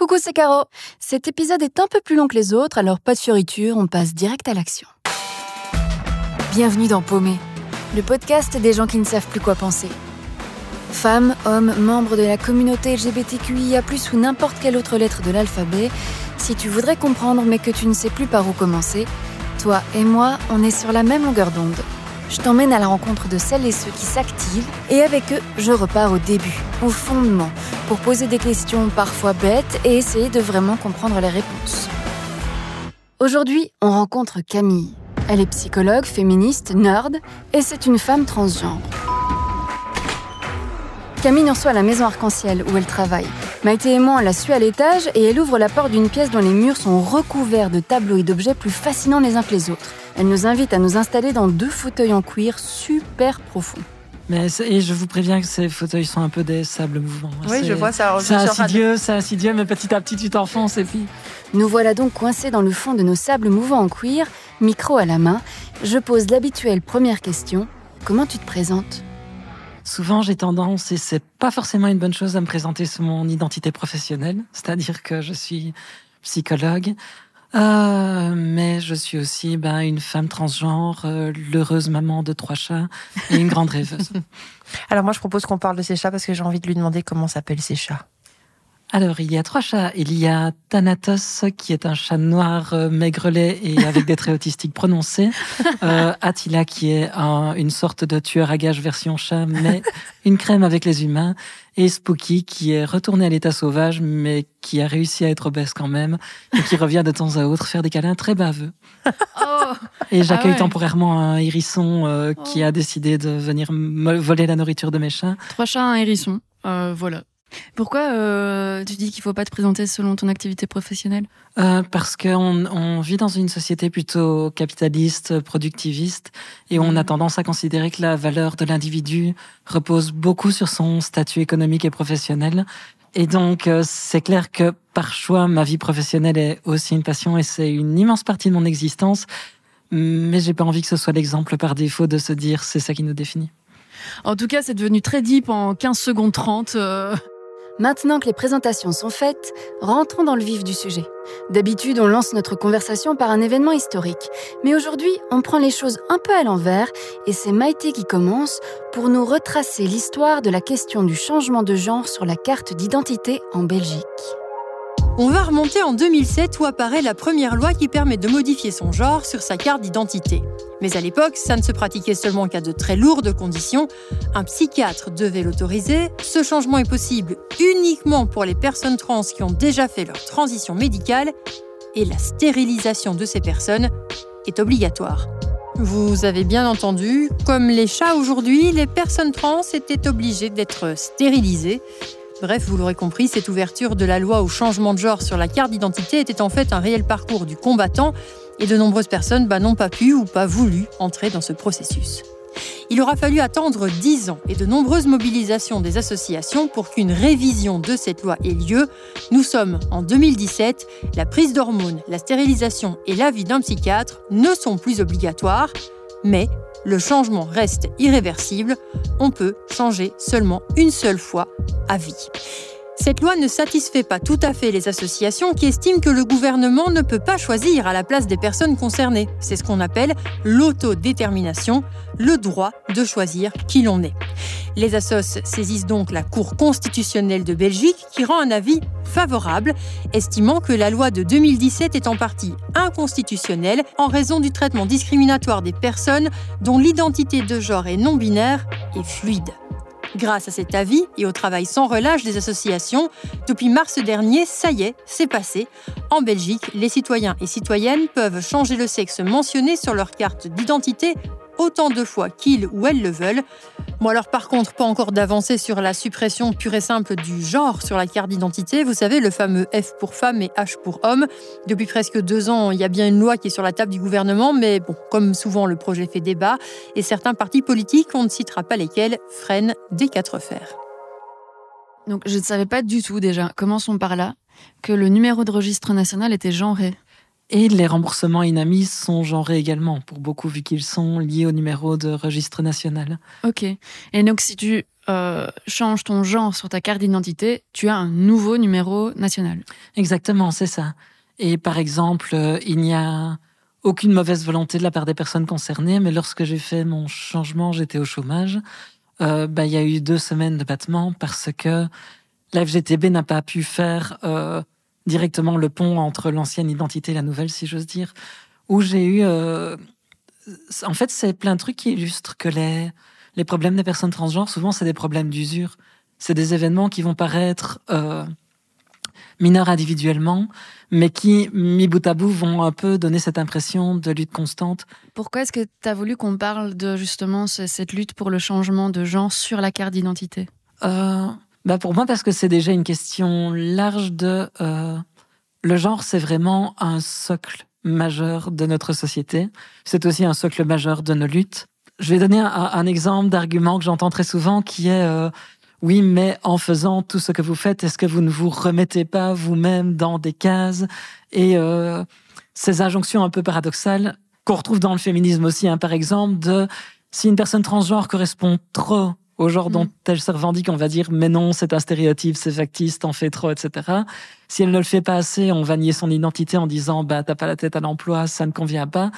Coucou, c'est Caro. Cet épisode est un peu plus long que les autres, alors pas de fioriture, on passe direct à l'action. Bienvenue dans Paumé, le podcast des gens qui ne savent plus quoi penser. Femmes, hommes, membres de la communauté LGBTQIA+, ou n'importe quelle autre lettre de l'alphabet, si tu voudrais comprendre mais que tu ne sais plus par où commencer, toi et moi, on est sur la même longueur d'onde. Je t'emmène à la rencontre de celles et ceux qui s'activent et avec eux, je repars au début, au fondement, pour poser des questions parfois bêtes et essayer de vraiment comprendre les réponses. Aujourd'hui, on rencontre Camille. Elle est psychologue, féministe, nerd et c'est une femme transgenre. Camille en soit à la maison arc-en-ciel où elle travaille. Maïté et moi, on la suit à l'étage et elle ouvre la porte d'une pièce dont les murs sont recouverts de tableaux et d'objets plus fascinants les uns que les autres. Elle nous invite à nous installer dans deux fauteuils en cuir super profonds. Mais et je vous préviens que ces fauteuils sont un peu des sables mouvants. Oui, je vois ça. C'est insidieux, c'est insidieux, mais petit à petit tu t'enfonces et puis. Nous voilà donc coincés dans le fond de nos sables mouvants en cuir, micro à la main. Je pose l'habituelle première question. Comment tu te présentes? Souvent, j'ai tendance, et c'est pas forcément une bonne chose, à me présenter sous mon identité professionnelle, c'est-à-dire que je suis psychologue, euh, mais je suis aussi ben, une femme transgenre, euh, l'heureuse maman de trois chats et une grande rêveuse. Alors moi, je propose qu'on parle de ces chats parce que j'ai envie de lui demander comment s'appellent ces chats. Alors, il y a trois chats. Il y a Thanatos, qui est un chat noir euh, maigrelet et avec des traits autistiques prononcés. Euh, Attila, qui est une sorte de tueur à gages version chat, mais une crème avec les humains. Et Spooky, qui est retourné à l'état sauvage, mais qui a réussi à être obèse quand même, et qui revient de temps à autre faire des câlins très baveux. Oh. Et j'accueille ah temporairement un hérisson euh, qui oh. a décidé de venir voler la nourriture de mes chats. Trois chats, un hérisson. voilà. Pourquoi euh, tu dis qu'il ne faut pas te présenter selon ton activité professionnelle? Euh, Parce qu'on on vit dans une société plutôt capitaliste, productiviste, et on a mm. tendance à considérer que la valeur de l'individu repose beaucoup sur son statut économique et professionnel. Et donc, euh, c'est clair que par choix, ma vie professionnelle est aussi une passion et c'est une immense partie de mon existence. Mais j'ai pas envie que ce soit l'exemple par défaut de se dire c'est ça qui nous définit. En tout cas, c'est devenu très deep en 15 secondes 30. Maintenant que les présentations sont faites, rentrons dans le vif du sujet. D'habitude, on lance notre conversation par un événement historique, mais aujourd'hui, on prend les choses un peu à l'envers et c'est Maïté qui commence pour nous retracer l'histoire de la question du changement de genre sur la carte d'identité en Belgique. On va remonter en 2007 où apparaît la première loi qui permet de modifier son genre sur sa carte d'identité. Mais à l'époque, ça ne se pratiquait seulement qu'à de très lourdes conditions. Un psychiatre devait l'autoriser. Ce changement est possible uniquement pour les personnes trans qui ont déjà fait leur transition médicale. Et la stérilisation de ces personnes est obligatoire. Vous avez bien entendu, comme les chats aujourd'hui, les personnes trans étaient obligées d'être stérilisées. Bref, vous l'aurez compris, cette ouverture de la loi au changement de genre sur la carte d'identité était en fait un réel parcours du combattant et de nombreuses personnes bah, n'ont pas pu ou pas voulu entrer dans ce processus. Il aura fallu attendre 10 ans et de nombreuses mobilisations des associations pour qu'une révision de cette loi ait lieu. Nous sommes en 2017, la prise d'hormones, la stérilisation et l'avis d'un psychiatre ne sont plus obligatoires, mais le changement reste irréversible, on peut changer seulement une seule fois à vie. Cette loi ne satisfait pas tout à fait les associations qui estiment que le gouvernement ne peut pas choisir à la place des personnes concernées. C'est ce qu'on appelle l'autodétermination, le droit de choisir qui l'on est. Les assos saisissent donc la Cour constitutionnelle de Belgique qui rend un avis favorable, estimant que la loi de 2017 est en partie inconstitutionnelle en raison du traitement discriminatoire des personnes dont l'identité de genre est non binaire et fluide. Grâce à cet avis et au travail sans relâche des associations, depuis mars dernier, ça y est, c'est passé. En Belgique, les citoyens et citoyennes peuvent changer le sexe mentionné sur leur carte d'identité autant de fois qu'ils ou elles le veulent. Moi alors par contre, pas encore d'avancée sur la suppression pure et simple du genre sur la carte d'identité. Vous savez, le fameux F pour femme et H pour homme. Depuis presque deux ans, il y a bien une loi qui est sur la table du gouvernement, mais bon, comme souvent, le projet fait débat et certains partis politiques, on ne citera pas lesquels, freinent des quatre fers. Donc je ne savais pas du tout déjà, commençons par là, que le numéro de registre national était genré. Et les remboursements INAMI sont genrés également, pour beaucoup, vu qu'ils sont liés au numéro de registre national. Ok. Et donc, si tu euh, changes ton genre sur ta carte d'identité, tu as un nouveau numéro national. Exactement, c'est ça. Et par exemple, euh, il n'y a aucune mauvaise volonté de la part des personnes concernées, mais lorsque j'ai fait mon changement, j'étais au chômage. Euh, bah, il y a eu deux semaines de battement parce que la FGTB n'a pas pu faire directement le pont entre l'ancienne identité et la nouvelle, si j'ose dire. Où j'ai eu. euh, en fait, c'est plein de trucs qui illustrent que les, les problèmes des personnes transgenres, souvent, c'est des problèmes d'usure. C'est des événements qui vont paraître euh, mineurs individuellement, mais qui, mis bout à bout, vont un peu donner cette impression de lutte constante. Pourquoi est-ce que tu as voulu qu'on parle de justement ce- cette lutte pour le changement de genre sur la carte d'identité? Euh, bah pour moi, parce que c'est déjà une question large de... euh, le genre, c'est vraiment un socle majeur de notre société. C'est aussi un socle majeur de nos luttes. Je vais donner un, exemple d'argument que j'entends très souvent qui est... euh, oui, mais en faisant tout ce que vous faites, est-ce que vous ne vous remettez pas vous-même dans des cases? Et euh, ces injonctions un peu paradoxales qu'on retrouve dans le féminisme aussi, hein, par exemple, de si une personne transgenre correspond trop au genre dont Mm. elle se revendique, on va dire mais non, c'est un stéréotype, c'est factice, t'en fais trop, etc. Si elle ne le fait pas assez, on va nier son identité en disant bah t'as pas la tête à l'emploi, ça ne convient pas.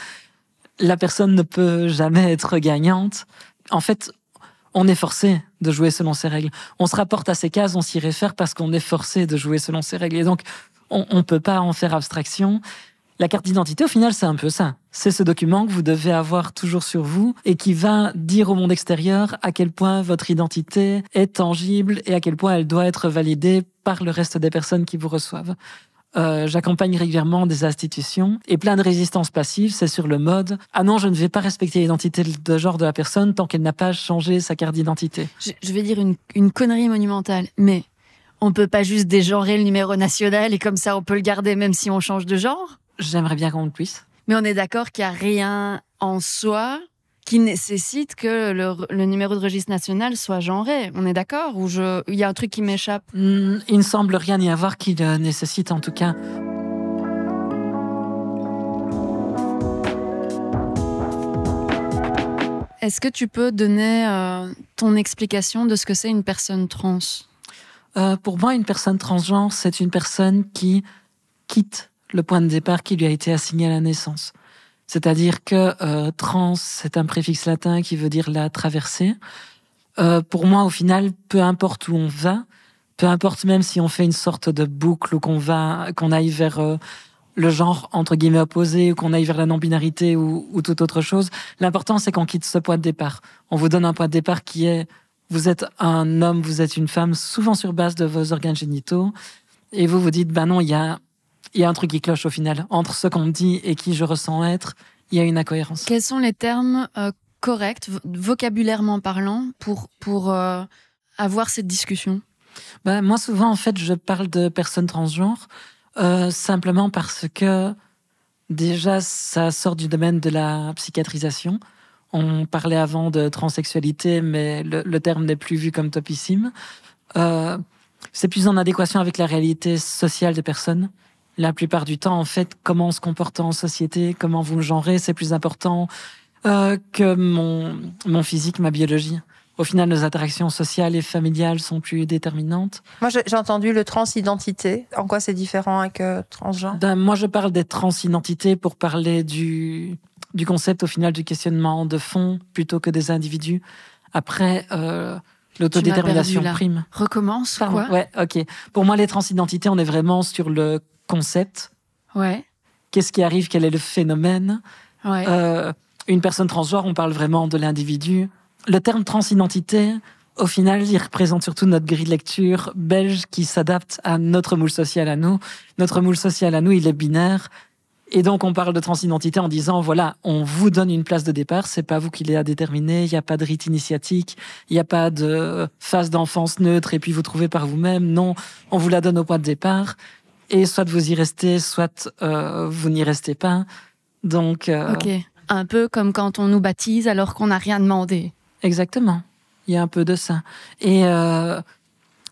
La personne ne peut jamais être gagnante. En fait, on est forcé de jouer selon ses règles. On se rapporte à ces cases, on s'y réfère parce qu'on est forcé de jouer selon ses règles. Et donc, on ne peut pas en faire abstraction. La carte d'identité, au final, c'est un peu ça. C'est ce document que vous devez avoir toujours sur vous et qui va dire au monde extérieur à quel point votre identité est tangible et à quel point elle doit être validée par le reste des personnes qui vous reçoivent. Euh, J'accompagne régulièrement des institutions et plein de résistances passives, c'est sur le mode ah non, je ne vais pas respecter l'identité de genre de la personne tant qu'elle n'a pas changé sa carte d'identité. je, vais dire une, une connerie monumentale, mais on peut pas juste dégenrer le numéro national et comme ça on peut le garder même si on change de genre? J'aimerais bien qu'on le puisse. Mais on est d'accord qu'il n'y a rien en soi qui nécessite que le, le numéro de registre national soit genré. On est d'accord Ou il y a un truc qui m'échappe? Hmm, il ne semble rien y avoir qui le nécessite en tout cas. Est-ce que tu peux donner euh, ton explication de ce que c'est une personne trans? Euh, pour moi, une personne transgenre, c'est une personne qui quitte le point de départ qui lui a été assigné à la naissance. C'est-à-dire que euh, trans, c'est un préfixe latin qui veut dire la traversée. Euh, pour moi, au final, peu importe où on va, peu importe même si on fait une sorte de boucle ou qu'on va, qu'on aille vers euh, le genre entre guillemets opposé ou qu'on aille vers la non-binarité ou, ou toute autre chose, l'important c'est qu'on quitte ce point de départ. On vous donne un point de départ qui est vous êtes un homme, vous êtes une femme, souvent sur base de vos organes génitaux, et vous vous dites, ben non, il y a, il y a un truc qui cloche au final. Entre ce qu'on me dit et qui je ressens être, il y a une incohérence. Quels sont les termes euh, corrects, vo- vocabulairement parlant, pour, pour euh, avoir cette discussion? Ben, moi, souvent, en fait, je parle de personnes transgenres euh, simplement parce que déjà, ça sort du domaine de la psychiatrisation. On parlait avant de transsexualité, mais le, le terme n'est plus vu comme topissime. C'est plus en adéquation avec la réalité sociale des personnes. La plupart du temps, en fait, comment on se comporte en société, comment vous le genrez, c'est plus important euh, que mon, mon physique, ma biologie. Au final, nos interactions sociales et familiales sont plus déterminantes. Moi, j'ai entendu le transidentité. En quoi c'est différent avec euh, transgenre? Ben, moi, je parle des transidentités pour parler du, du concept, au final, du questionnement de fond plutôt que des individus. Après, euh, l'autodétermination prime. Recommence Pardon, quoi? Ouais, ok. Pour moi, les transidentités, on est vraiment sur le concept. Ouais, Qu'est-ce qui arrive? Quel est le phénomène? Ouais. Euh, Une personne transgenre, on parle vraiment de l'individu. Le terme transidentité, au final, il représente surtout notre grille de lecture belge qui s'adapte à notre moule social à nous. Notre moule social à nous, il est binaire. Et donc, on parle de transidentité en disant, voilà, on vous donne une place de départ, c'est pas vous qui l'avez à déterminer, il n'y a pas de rite initiatique, il n'y a pas de phase d'enfance neutre et puis vous trouvez par vous-même. Non, on vous la donne au point de départ. Et soit vous y restez, soit euh, vous n'y restez pas. Donc, euh, ok. Un peu comme quand on nous baptise alors qu'on n'a rien demandé. Exactement. Il y a un peu de ça. Et euh,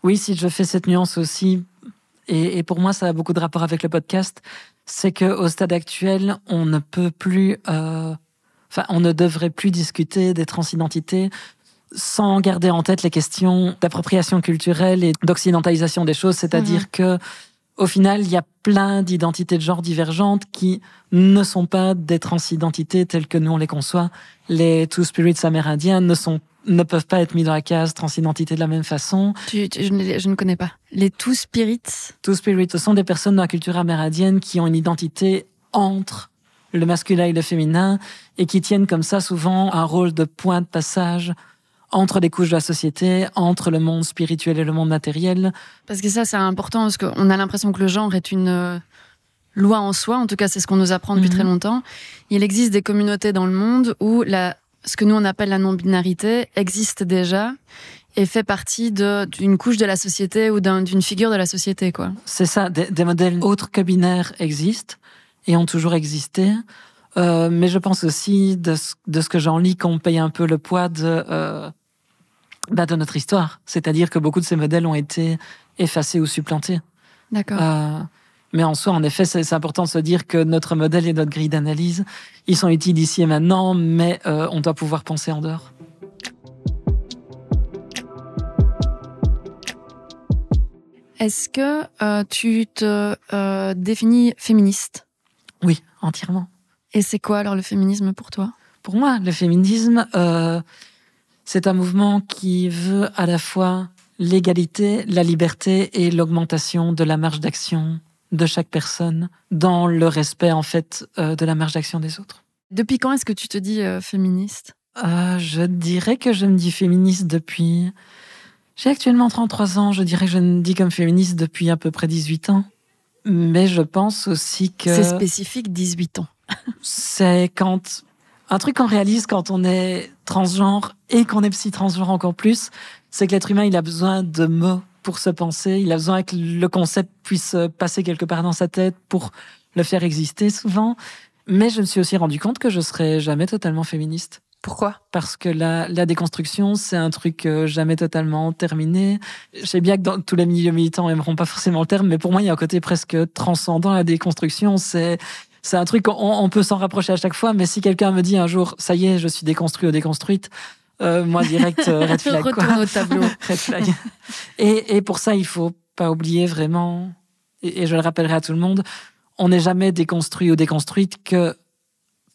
oui, si je fais cette nuance aussi, et, et pour moi, ça a beaucoup de rapport avec le podcast, c'est que au stade actuel, on ne peut plus, enfin, on ne devrait plus discuter des transidentités sans garder en tête les questions d'appropriation culturelle et d'occidentalisation des choses, c'est-à-dire que au final, il y a plein d'identités de genre divergentes qui ne sont pas des transidentités telles que nous on les conçoit. Les Two Spirits amérindiens ne sont ne peuvent pas être mis dans la case transidentité de la même façon. Tu- tu- je, ne, je ne connais pas. Les Two Spirits? Two Spirits ce sont des personnes dans la culture amérindienne qui ont une identité entre le masculin et le féminin et qui tiennent comme ça souvent un rôle de point de passage entre les couches de la société, entre le monde spirituel et le monde matériel. Parce que ça, c'est important, parce qu'on a l'impression que le genre est une euh, loi en soi. En tout cas, c'est ce qu'on nous apprend depuis Mhm. très longtemps. Il existe des communautés dans le monde où la, ce que nous, on appelle la non-binarité existe déjà et fait partie d'une couche de la société ou d'un- d'une figure de la société, quoi. C'est ça, des, des modèles autres que binaires existent et ont toujours existé. Euh, mais je pense aussi, de ce, de ce que j'en lis, qu'on paye un peu le poids de, euh, bah, de notre histoire. C'est-à-dire que beaucoup de ces modèles ont été effacés ou supplantés. D'accord. Euh, mais en soi, en effet, c'est important de se dire que notre modèle et notre grille d'analyse, ils sont utiles ici et maintenant, mais euh, on doit pouvoir penser en dehors. Est-ce que euh, tu te euh, définis féministe? Oui, entièrement. Et c'est quoi alors le féminisme pour toi? Pour moi, le féminisme, euh, c'est un mouvement qui veut à la fois l'égalité, la liberté et l'augmentation de la marge d'action de chaque personne dans le respect en fait euh, de la marge d'action des autres. Depuis quand est-ce que tu te dis euh, féministe? Euh, je dirais que je me dis féministe depuis... J'ai actuellement 33 ans, je dirais que je me dis comme féministe depuis à peu près 18 ans. Mais je pense aussi que... C'est spécifique, 18 ans. c'est quand un truc qu'on réalise quand on est transgenre et qu'on est psy-transgenre encore plus, c'est que l'être humain il a besoin de mots pour se penser, il a besoin que le concept puisse passer quelque part dans sa tête pour le faire exister souvent. Mais je me suis aussi rendu compte que je serais jamais totalement féministe Pourquoi? Parce que la, la déconstruction, c'est un truc euh, jamais totalement terminé. Je sais bien que dans tous les milieux militants aimeront pas forcément le terme, mais pour moi, il y a un côté presque transcendant à la déconstruction. C'est c'est un truc, on, on peut s'en rapprocher à chaque fois, mais si quelqu'un me dit un jour, ça y est, je suis déconstruit ou déconstruite, euh, moi, direct, euh, red flag. quoi. Au tableau. Red flag. Et, et pour ça, il faut pas oublier vraiment, et, et je le rappellerai à tout le monde, on n'est jamais déconstruit ou déconstruite que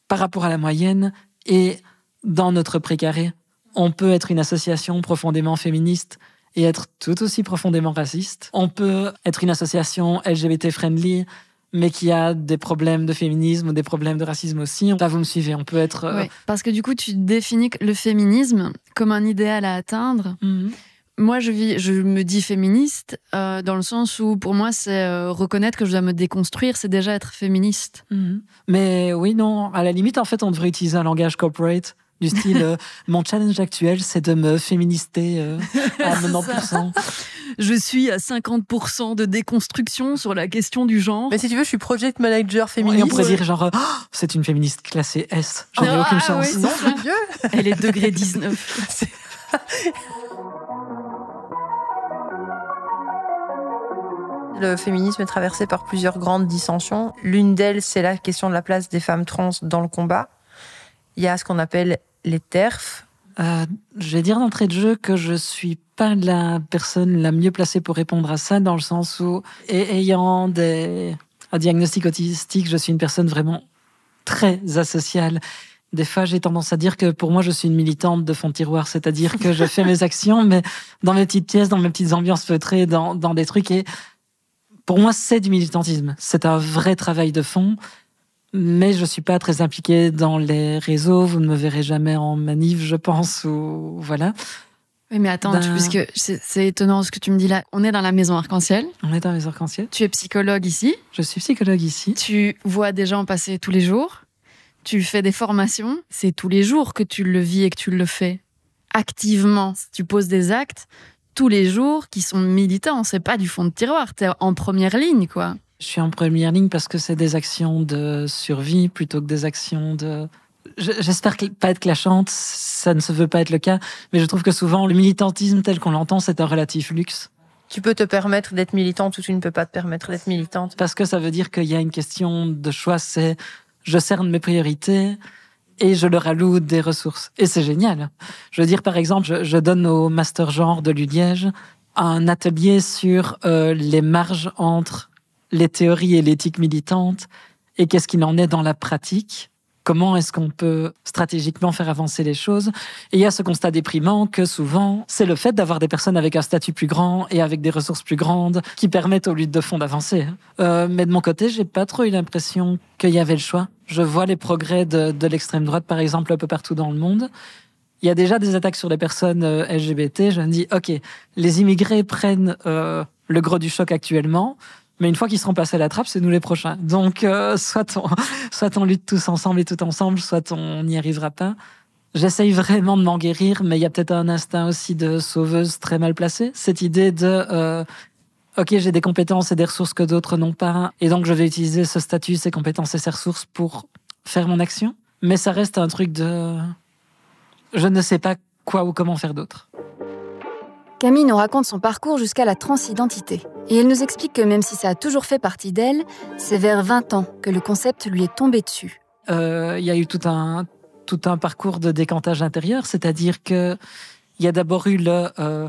par rapport à la moyenne et dans notre précaré. On peut être une association profondément féministe et être tout aussi profondément raciste. On peut être une association LGBT friendly mais qui a des problèmes de féminisme ou des problèmes de racisme aussi. Là, vous me suivez. On peut être. euh, Oui, parce que du coup, tu définis le féminisme comme un idéal à atteindre. mhm. Moi, je, vis, je me dis féministe euh, dans le sens où, pour moi, c'est euh, reconnaître que je dois me déconstruire, c'est déjà être féministe. Mhm. Mais oui, non, à la limite, en fait, on devrait utiliser un langage corporate du style euh, mon challenge actuel, c'est de me féminister euh, à 90%. Je suis à 50% de déconstruction sur la question du genre. Mais si tu veux, je suis project manager Et féministe. on pourrait dire genre, euh, Oh, c'est une féministe classée S. J'en ai Ah, aucune ah, chance. oui, Non, Dieu Elle est degré 19. Le féminisme est traversé par plusieurs grandes dissensions. L'une d'elles, c'est la question de la place des femmes trans dans le combat. Il y a ce qu'on appelle les TERF. Euh, je vais dire d'entrée de jeu que je suis pas la personne la mieux placée pour répondre à ça, dans le sens où, ayant des, un diagnostic autistique, je suis une personne vraiment très asociale. Des fois, j'ai tendance à dire que pour moi, je suis une militante de fond de tiroir, c'est-à-dire que je fais mes actions, mais dans mes petites pièces, dans mes petites ambiances feutrées, dans, dans des trucs. Et pour moi, c'est du militantisme. C'est un vrai travail de fond. Mais je suis pas très impliquée dans les réseaux. Vous ne me verrez jamais en manif, je pense, ou voilà. Oui, mais attends, Ben- tu- puisque c'est étonnant ce que tu me dis là. On est dans la maison arc-en-ciel. On est dans les arcs-en-ciel. Tu es psychologue ici. Je suis psychologue ici. Tu vois des gens passer tous les jours. Tu fais des formations. C'est tous les jours que tu le vis et que tu le fais activement. Tu poses des actes tous les jours qui sont militants. C'est pas du fond de tiroir. T'es en première ligne, quoi. Je suis en première ligne parce que c'est des actions de survie plutôt que des actions de. Je- J'espère pas être clashante, ça ne se veut pas être le cas, mais je trouve que souvent le militantisme tel qu'on l'entend, c'est un relatif luxe. Tu peux te permettre d'être militante ou tu ne peux pas te permettre d'être militante. Parce que ça veut dire qu'il y a une question de choix, c'est je cerne mes priorités et je leur alloue des ressources. Et c'est génial. Je veux dire, par exemple, je, je donne au master genre de l'UDiège un atelier sur euh, les marges entre les théories et l'éthique militante et qu'est-ce qu'il en est dans la pratique? Comment est-ce qu'on peut stratégiquement faire avancer les choses? Et il y a ce constat déprimant que souvent, c'est le fait d'avoir des personnes avec un statut plus grand et avec des ressources plus grandes qui permettent aux luttes de fond d'avancer. Euh, mais de mon côté, j'ai pas trop eu l'impression qu'il y avait le choix. Je vois les progrès de, de l'extrême droite, par exemple, un peu partout dans le monde. Il y a déjà des attaques sur les personnes euh, LGBT. Je me dis, ok, les immigrés prennent euh, le gros du choc actuellement. Mais une fois qu'ils seront passés à la trappe, c'est nous les prochains. Donc, euh, soit, on, soit on lutte tous ensemble et tout ensemble, soit on n'y arrivera pas. J'essaye vraiment de m'en guérir, mais il y a peut-être un instinct aussi de sauveuse très mal placé. Cette idée de, euh, ok, j'ai des compétences et des ressources que d'autres n'ont pas, et donc je vais utiliser ce statut, ces compétences et ces ressources pour faire mon action. Mais ça reste un truc de, je ne sais pas quoi ou comment faire d'autre. Camille nous raconte son parcours jusqu'à la transidentité. Et elle nous explique que même si ça a toujours fait partie d'elle, c'est vers 20 ans que le concept lui est tombé dessus. Euh, Il y a eu tout un, tout un parcours de décantage intérieur, c'est-à-dire que il y a d'abord eu le euh,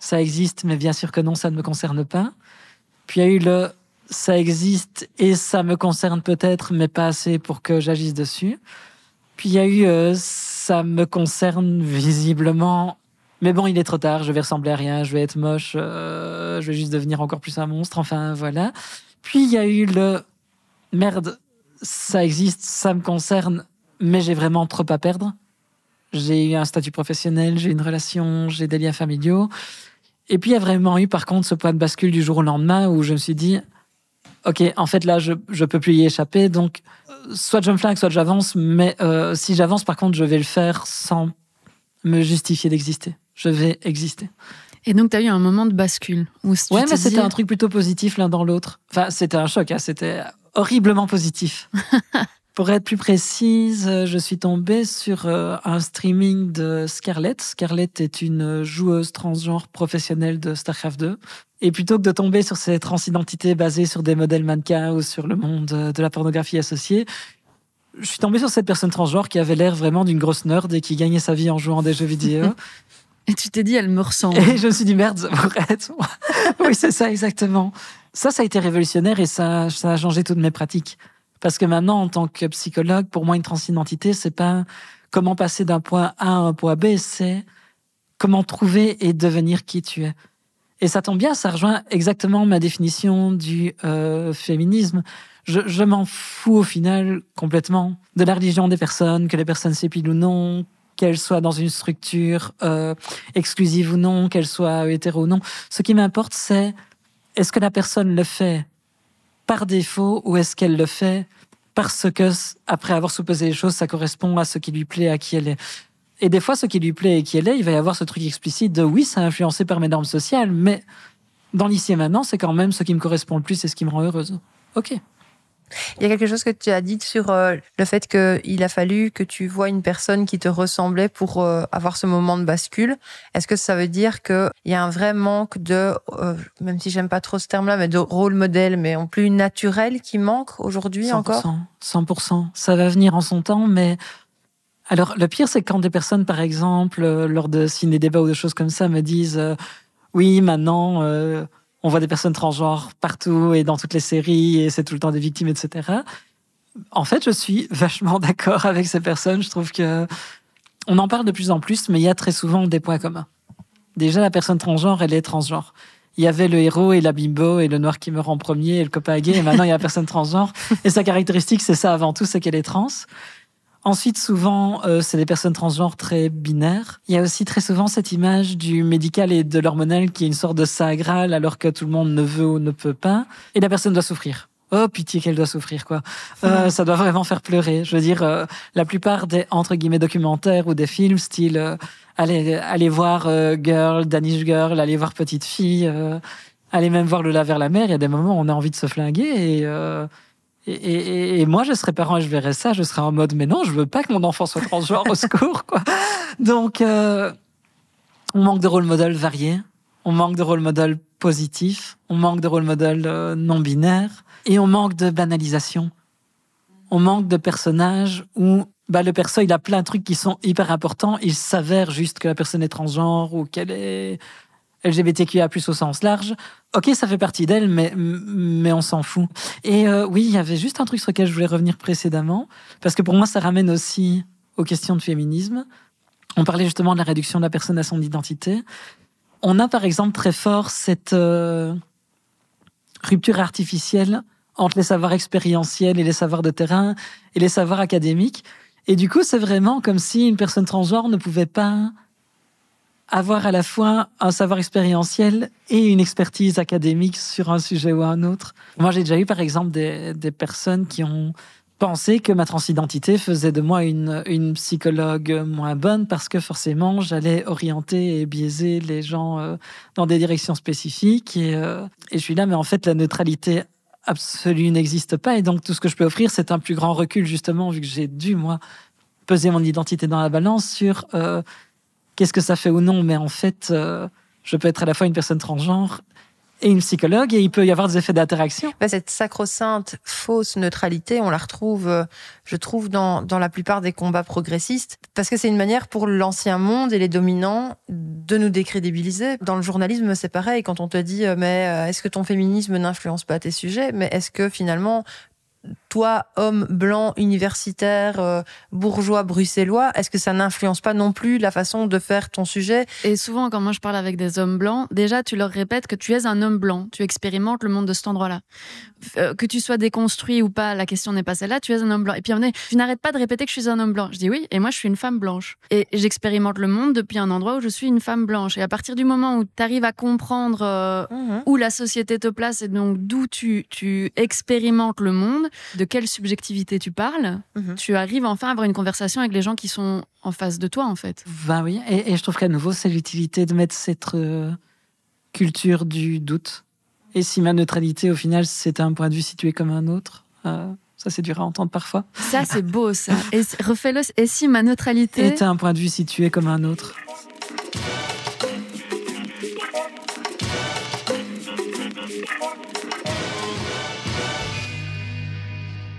ça existe, mais bien sûr que non, ça ne me concerne pas. Puis il y a eu le ça existe et ça me concerne peut-être, mais pas assez pour que j'agisse dessus. Puis il y a eu euh, ça me concerne visiblement mais bon, il est trop tard, je vais ressembler à rien, je vais être moche, euh, je vais juste devenir encore plus un monstre, enfin voilà. Puis il y a eu le merde, ça existe, ça me concerne, mais j'ai vraiment trop à perdre. J'ai eu un statut professionnel, j'ai une relation, j'ai des liens familiaux. Et puis il y a vraiment eu par contre ce point de bascule du jour au lendemain où je me suis dit, ok, en fait là je je peux plus y échapper, donc soit je me flingue, soit j'avance, mais euh, si j'avance par contre je vais le faire sans me justifier d'exister je vais exister. Et donc, tu as eu un moment de bascule. Où tu ouais, mais c'était dit- un truc plutôt positif l'un dans l'autre. Enfin, c'était un choc, hein, c'était horriblement positif. Pour être plus précise, euh, je suis tombée sur euh, un streaming de Scarlett. Scarlett est une joueuse transgenre professionnelle de StarCraft 2. Et plutôt que de tomber sur ces transidentités basées sur des modèles mannequins ou sur le monde euh, de la pornographie associée, je suis tombée sur cette personne transgenre qui avait l'air vraiment d'une grosse nerd et qui gagnait sa vie en jouant à des jeux vidéo. Et tu t'es dit, elle me ressemble. Et je me suis dit, merde, ça pourrait être moi. oui, c'est ça, exactement. Ça, ça a été révolutionnaire et ça, ça a changé toutes mes pratiques. Parce que maintenant, en tant que psychologue, pour moi, une transidentité, c'est pas comment passer d'un point A à un point B, c'est comment trouver et devenir qui tu es. Et ça tombe bien, ça rejoint exactement ma définition du euh, féminisme. Je, je m'en fous au final complètement de la religion des personnes, que les personnes s'épilent ou non, qu'elles soient dans une structure euh, exclusive ou non, qu'elle soit hétéro ou non. Ce qui m'importe, c'est est-ce que la personne le fait par défaut ou est-ce qu'elle le fait parce que, après avoir sous-pesé les choses, ça correspond à ce qui lui plaît, à qui elle est. Et des fois, ce qui lui plaît et qui elle est, il va y avoir ce truc explicite de oui, c'est influencé par mes normes sociales, mais dans l'ici et maintenant, c'est quand même ce qui me correspond le plus et ce qui me rend heureuse. Ok. Il y a quelque chose que tu as dit sur euh, le fait qu'il a fallu que tu vois une personne qui te ressemblait pour euh, avoir ce moment de bascule. Est-ce que ça veut dire qu'il y a un vrai manque de, euh, même si j'aime pas trop ce terme-là, mais de rôle modèle, mais en plus naturel qui manque aujourd'hui 100%, encore? 100%. Ça va venir en son temps, mais alors le pire, c'est quand des personnes, par exemple, lors de ciné-débats ou de choses comme ça, me disent oui, maintenant, on voit des personnes transgenres partout et dans toutes les séries et c'est tout le temps des victimes, etc. En fait, je suis vachement d'accord avec ces personnes. Je trouve que on en parle de plus en plus, mais il y a très souvent des points communs. Déjà, la personne transgenre, elle est transgenre. Il y avait le héros et la bimbo et le noir qui meurt en premier et le copain gay. Et maintenant, il y a la personne transgenre. Et sa caractéristique, c'est ça avant tout, c'est qu'elle est trans. Ensuite, souvent, euh, c'est des personnes transgenres très binaires. Il y a aussi très souvent cette image du médical et de l'hormonal qui est une sorte de saint graal alors que tout le monde ne veut ou ne peut pas. Et la personne doit souffrir. Oh, pitié qu'elle doit souffrir, quoi. Euh, ça doit vraiment faire pleurer. Je veux dire, euh, la plupart des, entre guillemets, documentaires ou des films, style, euh, allez, allez voir euh, Girl, Danish Girl, allez voir Petite Fille, euh, allez même voir Le La vers la mer, il y a des moments où on a envie de se flinguer et... et, et, et moi, je serais parent et je verrais ça, je serais en mode, mais non, je veux pas que mon enfant soit transgenre au secours, quoi. Donc, euh, on manque de rôle modèle variés, on manque de rôle modèle positif, on manque de rôle modèle euh, non binaire, et on manque de banalisation. On manque de personnages où bah, le perso, il a plein de trucs qui sont hyper importants. Il s'avère juste que la personne est transgenre ou qu'elle est LGBTQIA+, au sens large. Ok, ça fait partie d'elle, mais, mais on s'en fout. Et euh, oui, il y avait juste un truc sur lequel je voulais revenir précédemment, parce que pour moi, ça ramène aussi aux questions de féminisme. On parlait justement de la réduction de la personne à son identité. On a par exemple très fort cette euh, rupture artificielle entre les savoirs expérientiels et les savoirs de terrain et les savoirs académiques. Et du coup, c'est vraiment comme si une personne transgenre ne pouvait pas avoir à la fois un savoir expérientiel et une expertise académique sur un sujet ou un autre. Moi, j'ai déjà eu, par exemple, des, des, personnes qui ont pensé que ma transidentité faisait de moi une, une psychologue moins bonne parce que forcément, j'allais orienter et biaiser les gens euh, dans des directions spécifiques. Et, euh, et je suis là, mais en fait, la neutralité absolue n'existe pas. Et donc, tout ce que je peux offrir, c'est un plus grand recul, justement, vu que j'ai dû, moi, peser mon identité dans la balance sur... Euh, qu'est-ce que ça fait ou non, mais en fait, euh, je peux être à la fois une personne transgenre et une psychologue, et il peut y avoir des effets d'interaction. Bah, cette sacro-sainte fausse neutralité, on la retrouve, euh, je trouve, dans, la plupart des combats progressistes, parce que c'est une manière pour l'ancien monde et les dominants de nous décrédibiliser. Dans le journalisme, c'est pareil, quand on te dit, euh, mais est-ce que ton féminisme n'influence pas tes sujets, mais est-ce que finalement toi, homme blanc, universitaire, euh, bourgeois, bruxellois, est-ce que ça n'influence pas non plus la façon de faire ton sujet? Et souvent, quand moi je parle avec des hommes blancs, déjà tu leur répètes que tu es un homme blanc, tu expérimentes le monde de cet endroit-là. Euh, que tu sois déconstruit ou pas, la question n'est pas celle-là, tu es un homme blanc. Et puis on est, je n'arrête pas de répéter que je suis un homme blanc. Je dis oui, et moi je suis une femme blanche. Et j'expérimente le monde depuis un endroit où je suis une femme blanche. Et à partir du moment où tu arrives à comprendre euh, mmh. où la société te place et donc d'où tu, tu expérimentes le monde, de quelle subjectivité tu parles, mhm. tu arrives enfin à avoir une conversation avec les gens qui sont en face de toi, en fait. Ben oui, et, je trouve qu'à nouveau, c'est l'utilité de mettre cette euh, culture du doute. Et si ma neutralité, au final, c'est un point de vue situé comme un autre, euh, ça c'est dur à entendre parfois. Ça, c'est beau, ça. Et refais-le. Et si ma neutralité était un point de vue situé comme un autre.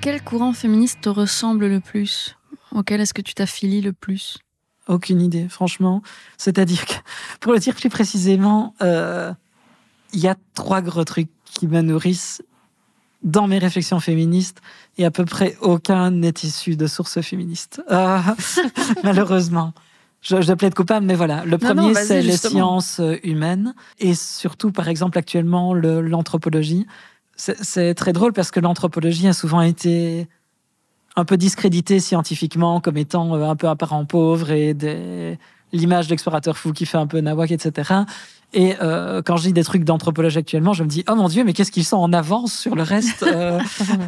Quel courant féministe te ressemble le plus Auquel est-ce que tu t'affilies le plus? Aucune idée, franchement. C'est-à-dire que, pour le dire plus précisément, euh, il y a trois gros trucs qui me nourrissent dans mes réflexions féministes et à peu près aucun n'est issu de sources féministes. Euh, malheureusement. Je, je, plaide coupable, mais voilà. Le premier, c'est les sciences humaines et surtout, par exemple, actuellement, l'anthropologie. C'est très drôle parce que l'anthropologie a souvent été un peu discréditée scientifiquement comme étant euh, un peu un parent pauvre et l'image d'explorateur fou qui fait un peu nawak, etc. Et euh, quand je dis des trucs d'anthropologie actuellement, je me dis oh mon dieu, mais qu'est-ce qu'ils sont en avance sur le reste euh?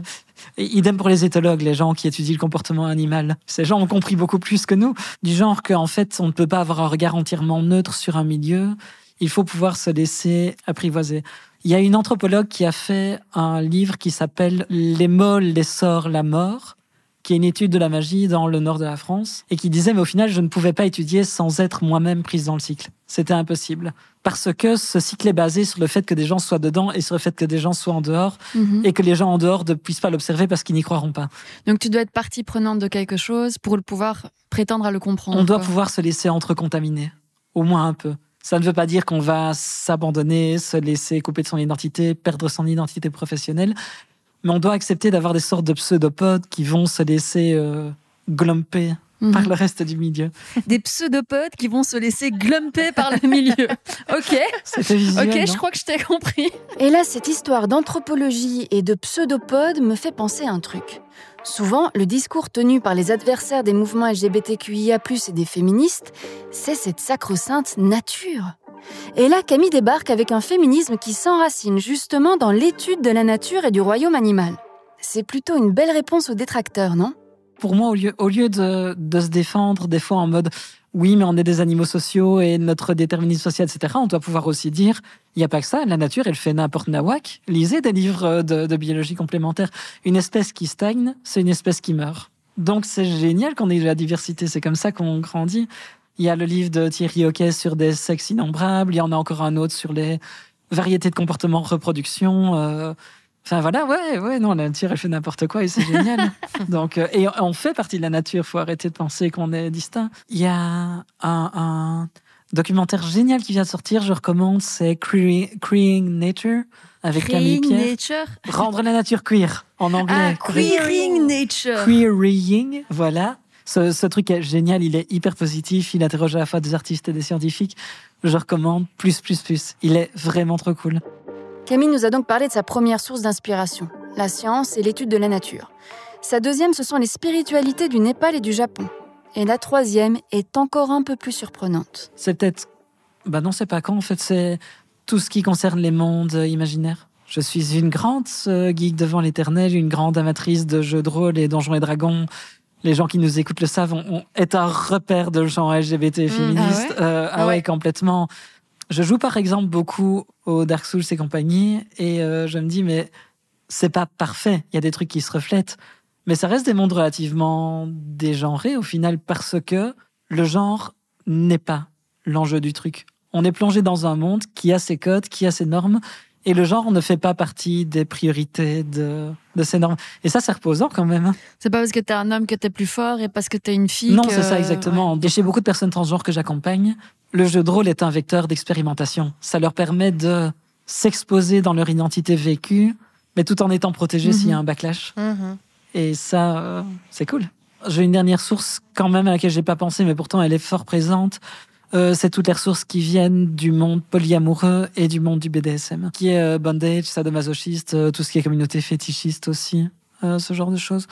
et Idem pour les éthologues, les gens qui étudient le comportement animal. Ces gens ont compris beaucoup plus que nous, du genre qu'en fait, on ne peut pas avoir un regard entièrement neutre sur un milieu. Il faut pouvoir se laisser apprivoiser. Il y a une anthropologue qui a fait un livre qui s'appelle Les molles, les sorts, la mort, qui est une étude de la magie dans le nord de la France, et qui disait, mais au final, je ne pouvais pas étudier sans être moi-même prise dans le cycle. C'était impossible. Parce que ce cycle est basé sur le fait que des gens soient dedans et sur le fait que des gens soient en dehors, mhm. et que les gens en dehors ne puissent pas l'observer parce qu'ils n'y croiront pas. Donc tu dois être partie prenante de quelque chose pour le pouvoir prétendre à le comprendre. On doit pouvoir se laisser entrecontaminer, au moins un peu. Ça ne veut pas dire qu'on va s'abandonner, se laisser couper de son identité, perdre son identité professionnelle, mais on doit accepter d'avoir des sortes de pseudopodes qui vont se laisser euh, glumper mhm. par le reste du milieu. Des pseudopodes qui vont se laisser glumper par le milieu. Ok. Visuel, ok, je crois que je t'ai compris. Et là, cette histoire d'anthropologie et de pseudopodes me fait penser à un truc. Souvent, le discours tenu par les adversaires des mouvements LGBTQIA+, et des féministes, c'est cette sacro-sainte nature. Et là, Camille débarque avec un féminisme qui s'enracine justement dans l'étude de la nature et du royaume animal. C'est plutôt une belle réponse aux détracteurs, non? Pour moi, au lieu, de, se défendre des fois en mode oui, mais on est des animaux sociaux et notre déterminisme social, etc. On doit pouvoir aussi dire, il n'y a pas que ça, la nature, elle fait n'importe nawak. Lisez des livres de, biologie complémentaire. Une espèce qui stagne, c'est une espèce qui meurt. Donc c'est génial qu'on ait de la diversité, c'est comme ça qu'on grandit. Il y a le livre de Thierry Hockey sur des sexes innombrables, il y en a encore un autre sur les variétés de comportement reproduction. Euh, Enfin voilà, ouais, ouais, non, la nature, elle fait n'importe quoi et c'est génial. Donc, euh, et on fait partie de la nature, faut arrêter de penser qu'on est distinct. Il y a un, un documentaire génial qui vient de sortir, je recommande, c'est Creating Nature avec Camille Pierre. Nature? Rendre la nature queer en anglais. Ah, queering nature. Queering, voilà. Ce, ce truc est génial, il est hyper positif, il interroge à la fois des artistes et des scientifiques. Je recommande plus, plus, plus. Il est vraiment trop cool. Camille nous a donc parlé de sa première source d'inspiration, la science et l'étude de la nature. Sa deuxième, ce sont les spiritualités du Népal et du Japon. Et la troisième est encore un peu plus surprenante. C'est peut-être. Bah non, c'est pas quand, en fait, c'est tout ce qui concerne les mondes imaginaires. Je suis une grande euh, geek devant l'éternel, une grande amatrice de jeux de rôle et donjons et dragons. Les gens qui nous écoutent le savent, on, on est un repère de gens LGBT féministes. ah ouais? Euh, ah ouais, Ouais. complètement. Je joue par exemple beaucoup au Dark Souls et compagnie, et euh, je me dis, mais c'est pas parfait. Il y a des trucs qui se reflètent. Mais ça reste des mondes relativement dégenrés au final, parce que le genre n'est pas l'enjeu du truc. On est plongé dans un monde qui a ses codes, qui a ses normes, et le genre ne fait pas partie des priorités de, de ces normes. Et ça, c'est reposant quand même. hein. C'est pas parce que t'es un homme que t'es plus fort et parce que t'es une fille. Non, que- c'est ça exactement. Et chez beaucoup de personnes transgenres que j'accompagne, le jeu de rôle est un vecteur d'expérimentation. Ça leur permet de s'exposer dans leur identité vécue, mais tout en étant protégés Mhm. s'il y a un backlash. Mhm. Et ça, euh, c'est cool. J'ai une dernière source quand même à laquelle j'ai pas pensé, mais pourtant elle est fort présente. Euh, c'est toutes les ressources qui viennent du monde polyamoureux et du monde du BDSM, qui est euh, bondage, sadomasochiste, euh, tout ce qui est communauté fétichiste aussi, ce genre de choses.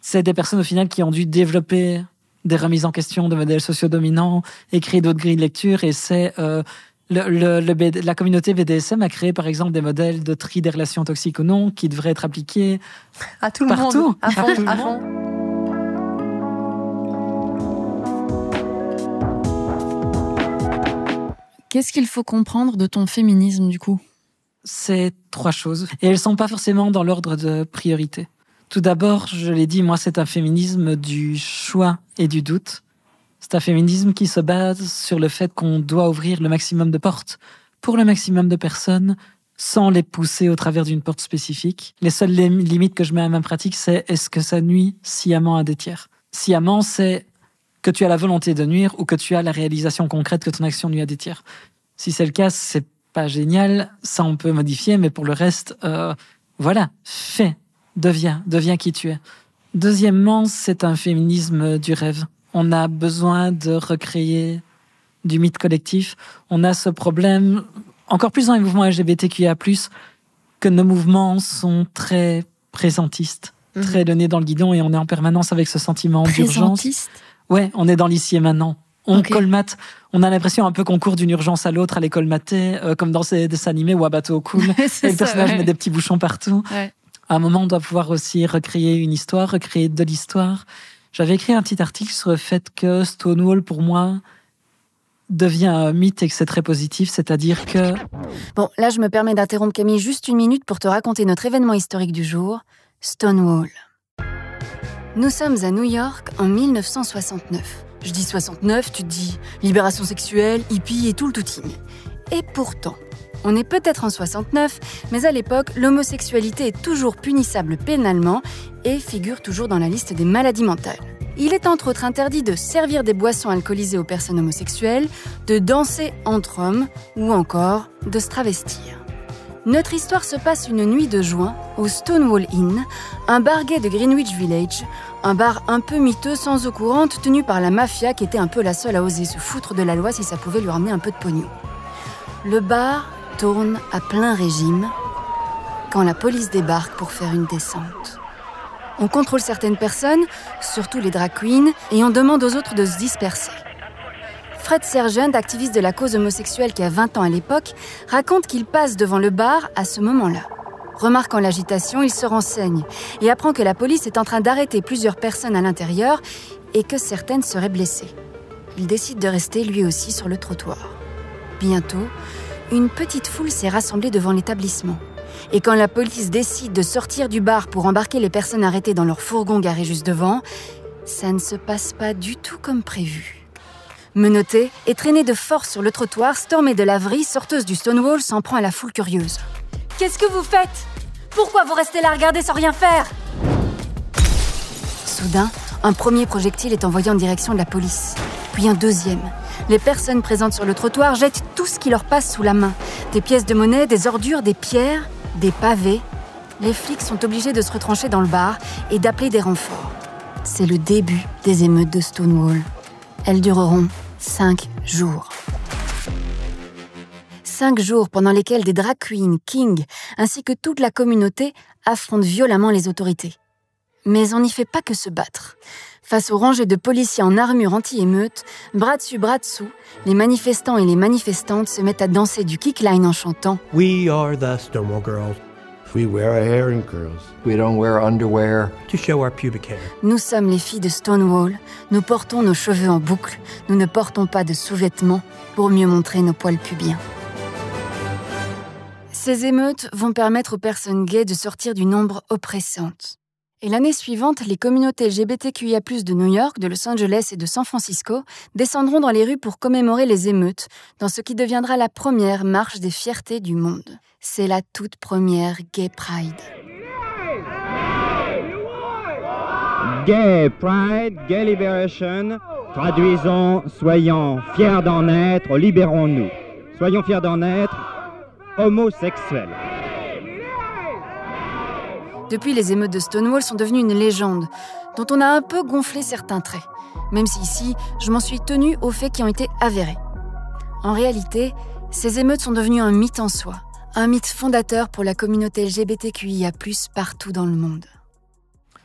C'est des personnes au final qui ont dû développer des remises en question de modèles sociodominants et créer d'autres grilles de lecture. Et c'est euh, le, le- le BD la communauté BDSM a créé par exemple des modèles de tri des relations toxiques ou non qui devraient être appliqués À tout le Partout. monde. À Partout. fond, à fond. Qu'est-ce qu'il faut comprendre de ton féminisme du coup? C'est trois choses. Et elles sont pas forcément dans l'ordre de priorité. Tout d'abord, je l'ai dit, moi, c'est un féminisme du choix et du doute. C'est un féminisme qui se base sur le fait qu'on doit ouvrir le maximum de portes pour le maximum de personnes sans les pousser au travers d'une porte spécifique. Les seules lim- limites que je mets à ma pratique, c'est est-ce que ça nuit sciemment à des tiers? Sciemment, c'est que tu as la volonté de nuire ou que tu as la réalisation concrète que ton action nuit à des tiers. Si c'est le cas, c'est pas génial, ça on peut modifier, mais pour le reste, euh, voilà, fais, deviens, deviens qui tu es. Deuxièmement, c'est un féminisme du rêve. On a besoin de recréer du mythe collectif. On a ce problème, encore plus dans les mouvements LGBTQIA+, que nos mouvements sont très présentistes, Mhm. très le nez dans le guidon, et on est en permanence avec ce sentiment d'urgence. Ouais, on est dans l'ici et maintenant. On colmate. On a l'impression un peu qu'on court d'une urgence à l'autre à les colmater, euh, comme dans ces dessins animés ou à bateau cool. et le personnage ouais. met des petits bouchons partout. Ouais. À un moment, on doit pouvoir aussi recréer une histoire, recréer de l'histoire. J'avais écrit un petit article sur le fait que Stonewall, pour moi, devient un mythe et que c'est très positif, c'est-à-dire que Bon, là, je me permets d'interrompre Camille juste une minute pour te raconter notre événement historique du jour, Stonewall. Nous sommes à New York en 1969. Je dis 69, tu te dis libération sexuelle, hippie et tout le touting. Et pourtant, on est peut-être en 69, mais à l'époque, l'homosexualité est toujours punissable pénalement et figure toujours dans la liste des maladies mentales. Il est entre autres interdit de servir des boissons alcoolisées aux personnes homosexuelles, de danser entre hommes ou encore de se travestir. Notre histoire se passe une nuit de juin au Stonewall Inn, un bar gay de Greenwich Village, un bar un peu miteux sans eau courante tenu par la mafia qui était un peu la seule à oser se foutre de la loi si ça pouvait lui ramener un peu de pognon. Le bar tourne à plein régime quand la police débarque pour faire une descente. On contrôle certaines personnes, surtout les drag queens, et on demande aux autres de se disperser. Fred Sergent, activiste de la cause homosexuelle qui a 20 ans à l'époque, raconte qu'il passe devant le bar à ce moment-là. Remarquant l'agitation, il se renseigne et apprend que la police est en train d'arrêter plusieurs personnes à l'intérieur et que certaines seraient blessées. Il décide de rester lui aussi sur le trottoir. Bientôt, une petite foule s'est rassemblée devant l'établissement. Et quand la police décide de sortir du bar pour embarquer les personnes arrêtées dans leur fourgon garé juste devant, ça ne se passe pas du tout comme prévu. Menottée et traînée de force sur le trottoir, Storm et de Laverie, sorteuse du Stonewall, s'en prend à la foule curieuse. Qu'est-ce que vous faites? Pourquoi vous restez là à regarder sans rien faire? Soudain, un premier projectile est envoyé en direction de la police, puis un deuxième. Les personnes présentes sur le trottoir jettent tout ce qui leur passe sous la main. Des pièces de monnaie, des ordures, des pierres, des pavés. Les flics sont obligés de se retrancher dans le bar et d'appeler des renforts. C'est le début des émeutes de Stonewall. Elles dureront cinq jours. Cinq jours pendant lesquels des drag queens, kings, ainsi que toute la communauté affrontent violemment les autorités. Mais on n'y fait pas que se battre. Face aux rangées de policiers en armure anti-émeute, bras dessus, bras dessous, les manifestants et les manifestantes se mettent à danser du kickline en chantant We are the Stonewall Girls We wear our hair in curls. We don't wear underwear. to show our pubic hair. Nous sommes les filles de Stonewall, nous portons nos cheveux en boucle, nous ne portons pas de sous-vêtements pour mieux montrer nos poils pubiens. Ces émeutes vont permettre aux personnes gays de sortir d'une ombre oppressante. Et l'année suivante, les communautés LGBTQIA+ de New York, de Los Angeles et de San Francisco descendront dans les rues pour commémorer les émeutes, dans ce qui deviendra la première marche des fiertés du monde. C'est la toute première Gay Pride. Gay Pride, Gay Liberation, traduisons, soyons fiers d'en être, libérons-nous. Soyons fiers d'en être, homosexuels. Depuis, les émeutes de Stonewall sont devenues une légende, dont on a un peu gonflé certains traits, même si ici, je m'en suis tenue aux faits qui ont été avérés. En réalité, ces émeutes sont devenues un mythe en soi, un mythe fondateur pour la communauté LGBTQIA+, partout dans le monde.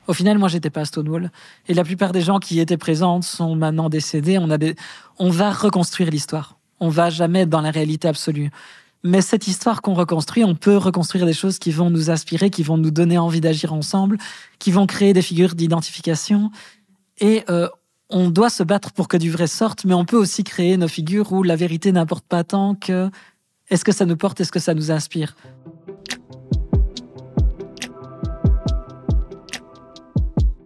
Au final, moi, j'étais pas à Stonewall. Et la plupart des gens qui étaient présents sont maintenant décédés. On, on va reconstruire l'histoire. On va jamais être dans la réalité absolue. Mais cette histoire qu'on reconstruit, on peut reconstruire des choses qui vont nous aspirer, qui vont nous donner envie d'agir ensemble, qui vont créer des figures d'identification. Et euh, on doit se battre pour que du vrai sorte, mais on peut aussi créer nos figures où la vérité n'importe pas tant que est-ce que ça nous porte, est-ce que ça nous inspire.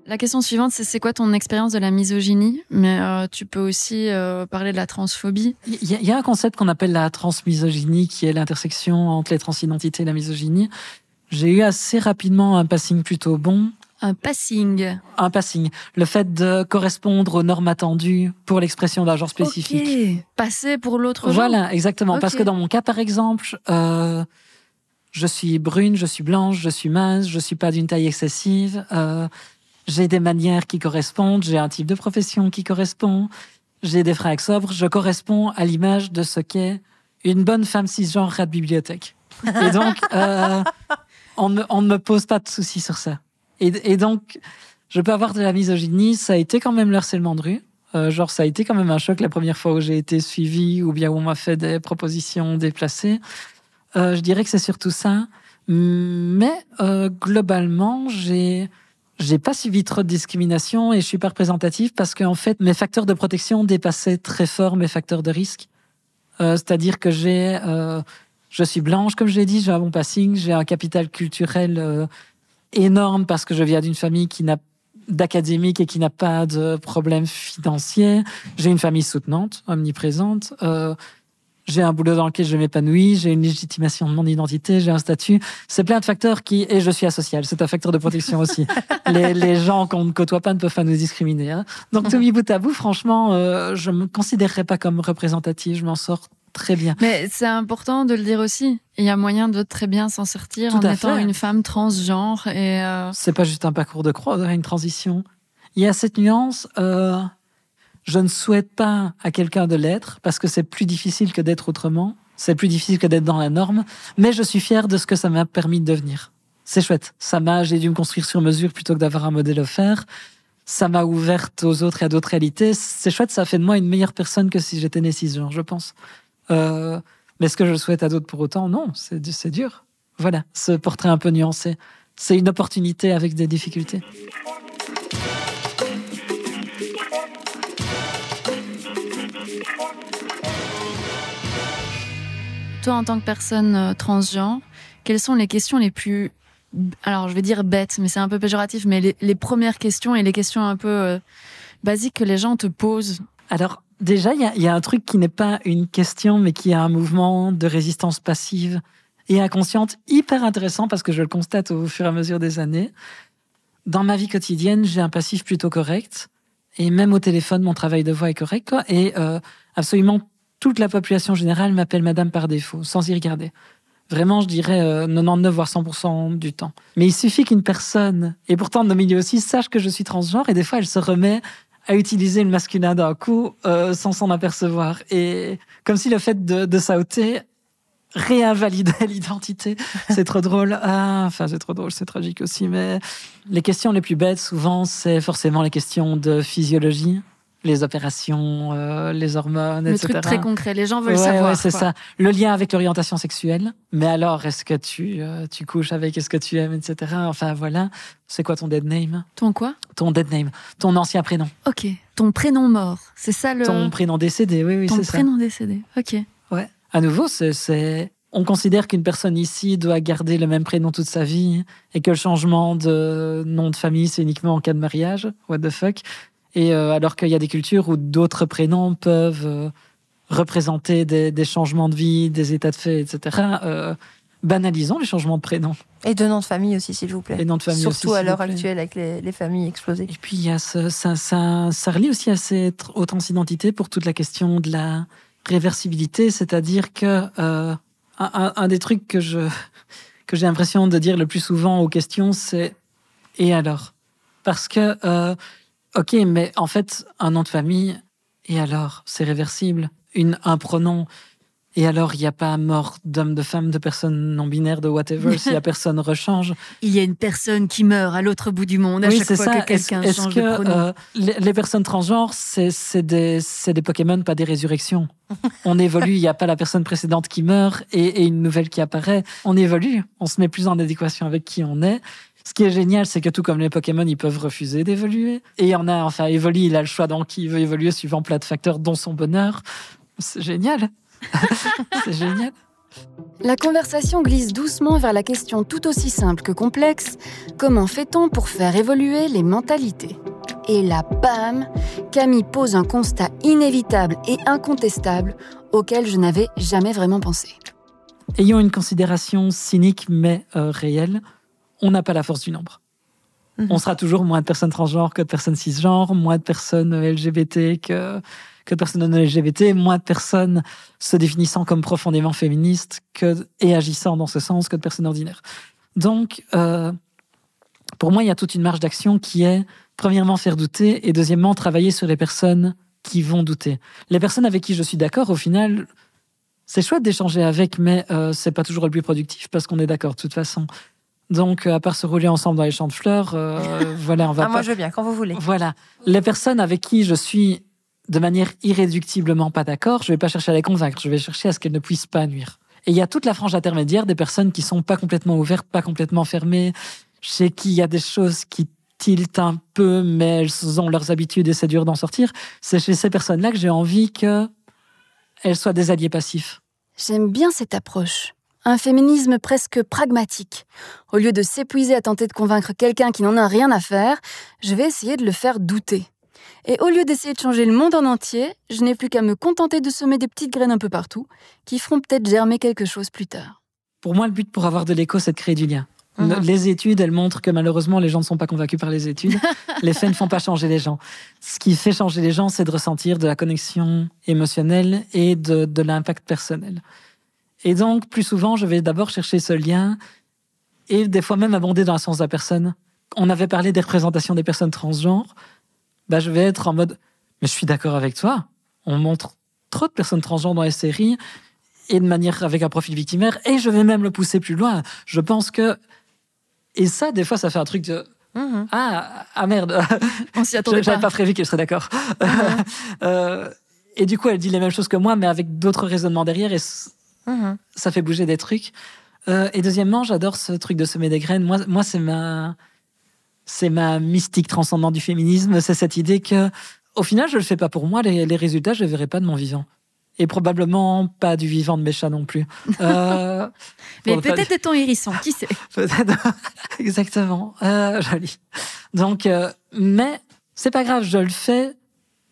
La question suivante, c'est c'est quoi ton expérience de la misogynie? Mais euh, tu peux aussi euh, parler de la transphobie. Il y, a- il y a un concept qu'on appelle la transmisogynie, qui est l'intersection entre les transidentités et la misogynie. J'ai eu assez rapidement un passing plutôt bon. Un passing. Un passing, le fait de correspondre aux normes attendues pour l'expression d'un genre spécifique. Passer pour l'autre genre. Voilà, exactement. Parce que dans mon cas, par exemple, euh, je suis brune, je suis blanche, je suis mince, je suis pas d'une taille excessive. euh, j'ai des manières qui correspondent, j'ai un type de profession qui correspond, j'ai des fringues sobres, je corresponds à l'image de ce qu'est une bonne femme cisgenre rat de bibliothèque. Et donc, euh, on, ne, on ne me pose pas de soucis sur ça. Et, et donc, je peux avoir de la misogynie, ça a été quand même le harcèlement de rue. Euh, genre, ça a été quand même un choc la première fois où j'ai été suivie ou bien où on m'a fait des propositions déplacées. Euh, je dirais que c'est surtout ça. Mais euh, globalement, j'ai j'ai pas subi trop de discrimination et je suis pas représentative parce qu'en fait, mes facteurs de protection dépassaient très fort mes facteurs de risque. Euh, C'est-à-dire que j'ai, euh, je suis blanche, comme je l'ai dit, j'ai un bon passing, j'ai un capital culturel euh, énorme parce que je viens d'une famille qui n'a d'académique et qui n'a pas de problème financier. J'ai une famille soutenante, omniprésente. J'ai un boulot dans lequel je m'épanouis, j'ai une légitimation de mon identité, j'ai un statut. C'est plein de facteurs qui... Et je suis asocial, c'est un facteur de protection aussi. les, les gens qu'on ne côtoie pas ne peuvent pas nous discriminer. hein. Donc, tout mis bout à bout, franchement, euh, je me considérerais pas comme représentative, je m'en sors très bien. Mais c'est important de le dire aussi. Il y a moyen de très bien s'en sortir Tout en étant fait. une femme transgenre et euh, C'est pas juste un parcours de croix, une transition. Il y a cette nuance. euh, je ne souhaite pas à quelqu'un de l'être parce que c'est plus difficile que d'être autrement. C'est plus difficile que d'être dans la norme. Mais je suis fier de ce que ça m'a permis de devenir. C'est chouette. Ça m'a, j'ai dû me construire sur mesure plutôt que d'avoir un modèle offert. Ça m'a ouverte aux autres et à d'autres réalités. C'est chouette. Ça fait de moi une meilleure personne que si j'étais né cisgenre, je pense. Euh, mais est-ce que je le souhaite à d'autres pour autant? Non, c'est dur. Voilà, ce portrait un peu nuancé. C'est une opportunité avec des difficultés. En tant que personne euh, transgenre, quelles sont les questions les plus alors je vais dire bêtes, mais c'est un peu péjoratif, mais les, premières questions et les questions un peu euh, basiques que les gens te posent? Alors, déjà, il y a, un truc qui n'est pas une question, mais qui est un mouvement de résistance passive et inconsciente hyper intéressant parce que je le constate au fur et à mesure des années. Dans ma vie quotidienne, j'ai un passif plutôt correct. Et même au téléphone, mon travail de voix est correct. Et euh, absolument toute la population générale m'appelle madame par défaut, sans y regarder. Vraiment, je dirais euh, 99 voire 100% du temps. Mais il suffit qu'une personne, et pourtant de nos milieux aussi, sache que je suis transgenre et des fois elle se remet à utiliser le masculin d'un coup euh, sans s'en apercevoir. Et comme si le fait de, de sauter réinvalidait l'identité. C'est trop drôle. Ah, enfin, c'est trop drôle, c'est tragique aussi. Mais les questions les plus bêtes, souvent, c'est forcément les questions de physiologie les opérations, euh, les hormones, Le etc. truc très concret, les gens veulent Ouais, savoir. ouais, c'est ça. Le lien avec l'orientation sexuelle. Mais alors, est-ce que tu, euh, tu couches avec, est-ce que tu aimes, etc. Enfin, voilà. C'est quoi ton dead name? Ton quoi? Ton dead name. Ton ancien prénom. Ok. Ton prénom mort, c'est ça le. Ton prénom décédé, oui, oui, ton c'est ça. prénom décédé. Ok. Ouais. À nouveau, c'est, on considère qu'une personne ici doit garder le même prénom toute sa vie et que le changement de nom de famille, c'est uniquement en cas de mariage. What the fuck? Et euh, alors qu'il y a des cultures où d'autres prénoms peuvent euh, représenter des, des changements de vie, des états de fait, etc. Euh, banalisons les changements de prénoms. Et de nom de famille aussi, s'il vous plaît. Et nom de famille Surtout aussi, à l'heure actuelle avec les, les familles explosées. Et puis, il y a ce, ça, ça, ça relie aussi à cette transidentité pour toute la question de la réversibilité, c'est-à-dire que euh, un, un- des trucs que je que j'ai l'impression de dire le plus souvent aux questions, c'est et alors? Parce que ok, mais en fait, un nom de famille et alors c'est réversible, une un pronom. Et alors, il n'y a pas mort d'homme, de femme, de personne non binaire, de whatever, si la personne rechange. Il y a une personne qui meurt à l'autre bout du monde à Oui, chaque fois ça. que quelqu'un Est-ce- est-ce change que, de pronom. euh, les, les personnes transgenres, c'est c'est des, c'est des Pokémon, pas des résurrections. On évolue, il n'y a pas la personne précédente qui meurt et, et une nouvelle qui apparaît. On évolue, on se met plus en adéquation avec qui on est. Ce qui est génial, c'est que tout comme les Pokémon, ils peuvent refuser d'évoluer. Et il y en a, enfin, évolue, il a le choix dans qui il veut évoluer suivant plein de facteurs, dont son bonheur. C'est génial. c'est génial. La conversation glisse doucement vers la question tout aussi simple que complexe comment fait-on pour faire évoluer les mentalités? Et là, bam Camille pose un constat inévitable et incontestable auquel je n'avais jamais vraiment pensé. Ayons une considération cynique mais euh, réelle, on n'a pas la force du nombre. Mhm. On sera toujours moins de personnes transgenres que de personnes cisgenres, moins de personnes LGBT que, que de personnes non LGBT, moins de personnes se définissant comme profondément féministes que, et agissant dans ce sens que de personnes ordinaires. Donc, euh, pour moi, il y a toute une marge d'action qui est, premièrement, faire douter et deuxièmement, travailler sur les personnes qui vont douter. Les personnes avec qui je suis d'accord, au final, c'est chouette d'échanger avec, mais euh, c'est pas toujours le plus productif parce qu'on est d'accord de toute façon. Donc, euh, à part se rouler ensemble dans les champs de fleurs, euh, voilà, on va Ah, pas. moi, je veux bien, quand vous voulez. Voilà, les personnes avec qui je suis de manière irréductiblement pas d'accord, je vais pas chercher à les convaincre, je vais chercher à ce qu'elles ne puissent pas nuire. Et il y a toute la frange intermédiaire des personnes qui sont pas complètement ouvertes, pas complètement fermées, chez qui il y a des choses qui tiltent un peu, mais elles ont leurs habitudes et c'est dur d'en sortir. C'est chez ces personnes-là que j'ai envie que elles soient des alliés passifs. J'aime bien cette approche. Un féminisme presque pragmatique. Au lieu de s'épuiser à tenter de convaincre quelqu'un qui n'en a rien à faire, je vais essayer de le faire douter. Et au lieu d'essayer de changer le monde en entier, je n'ai plus qu'à me contenter de semer des petites graines un peu partout, qui feront peut-être germer quelque chose plus tard. Pour moi, le but pour avoir de l'écho, c'est de créer du lien. Mhm. Les études, elles montrent que malheureusement, les gens ne sont pas convaincus par les études. les faits ne font pas changer les gens. Ce qui fait changer les gens, c'est de ressentir de la connexion émotionnelle et de, de l'impact personnel. Et donc, plus souvent, je vais d'abord chercher ce lien et des fois même abonder dans le sens de la personne. On avait parlé des représentations des personnes transgenres. Bah, je vais être en mode, mais je suis d'accord avec toi. On montre trop de personnes transgenres dans les séries et de manière avec un profil victimaire. Et je vais même le pousser plus loin. Je pense que et ça, des fois, ça fait un truc de Mhm. ah ah merde, On s'y attendait j'avais pas. prévu qu'elle serait d'accord. Euh, et du coup, elle dit les mêmes choses que moi, mais avec d'autres raisonnements derrière, et Mhm. ça fait bouger des trucs. Euh, et deuxièmement, j'adore ce truc de semer des graines. Moi, moi, c'est ma c'est ma mystique transcendante du féminisme. C'est cette idée que, au final, je le fais pas pour moi. Les, les résultats, je les verrai pas de mon vivant. Et probablement pas du vivant de mes chats non plus. Euh, Mais peut-être de ton hérisson, qui sait Peut-être. Exactement. Euh, joli. Donc, mais c'est pas grave, je le fais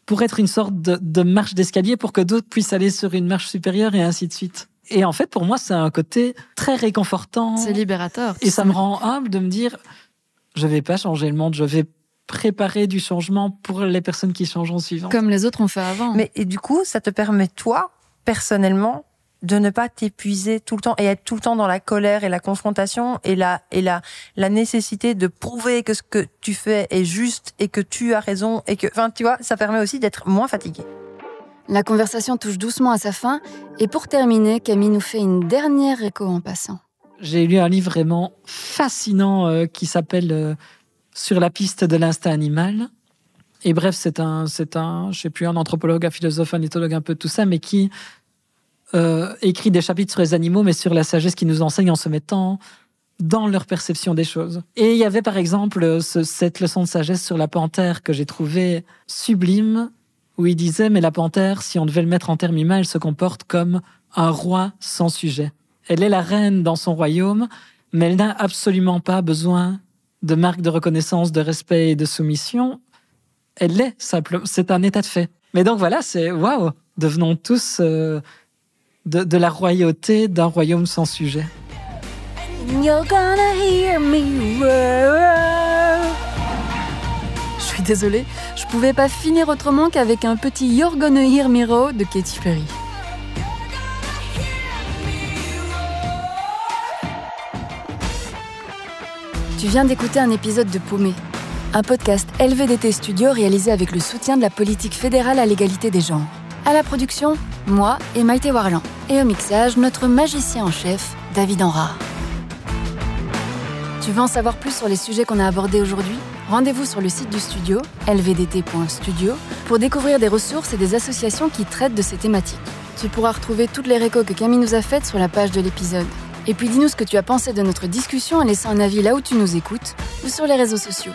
pour être une sorte de, de marche d'escalier pour que d'autres puissent aller sur une marche supérieure et ainsi de suite. Et en fait, pour moi, c'est un côté très réconfortant. C'est libérateur. Et ça me rend humble de me dire, je vais pas changer le monde, je vais préparer du changement pour les personnes qui changeront suivant. Comme les autres ont fait avant. Mais et du coup, ça te permet toi, personnellement, de ne pas t'épuiser tout le temps et être tout le temps dans la colère et la confrontation et la et la la nécessité de prouver que ce que tu fais est juste et que tu as raison et que enfin tu vois, ça permet aussi d'être moins fatigué. La conversation touche doucement à sa fin, et pour terminer, Camille nous fait une dernière écho en passant. J'ai lu un livre vraiment fascinant euh, qui s'appelle euh, Sur la piste de l'instinct animal. Et bref, c'est un, c'est un, je sais plus, un anthropologue, un philosophe, un éthologue, un peu tout ça, mais qui euh, écrit des chapitres sur les animaux, mais sur la sagesse qui nous enseigne en se mettant dans leur perception des choses. Et il y avait par exemple ce- cette leçon de sagesse sur la panthère que j'ai trouvée sublime, où il disait, mais la panthère, si on devait le mettre en termes humains, elle se comporte comme un roi sans sujet. Elle est la reine dans son royaume, mais elle n'a absolument pas besoin de marques de reconnaissance, de respect et de soumission. Elle l'est simplement. C'est un état de fait. Mais donc voilà, c'est waouh, devenons tous euh, de, la royauté d'un royaume sans sujet. You're gonna hear me. Désolée, je pouvais pas finir autrement qu'avec un petit You're gonna hear de Katy Perry. Tu viens d'écouter un épisode de Paumé, un podcast LVDT Studio réalisé avec le soutien de la politique fédérale à l'égalité des genres. À la production, moi et Maïté Warlan. Et au mixage, notre magicien en chef, David Enrard. Tu veux en savoir plus sur les sujets qu'on a abordés aujourd'hui? Rendez-vous sur le site du studio, lvdt.studio, pour découvrir des ressources et des associations qui traitent de ces thématiques. Tu pourras retrouver toutes les récos que Camille nous a faites sur la page de l'épisode. Et puis dis-nous ce que tu as pensé de notre discussion en laissant un avis là où tu nous écoutes ou sur les réseaux sociaux.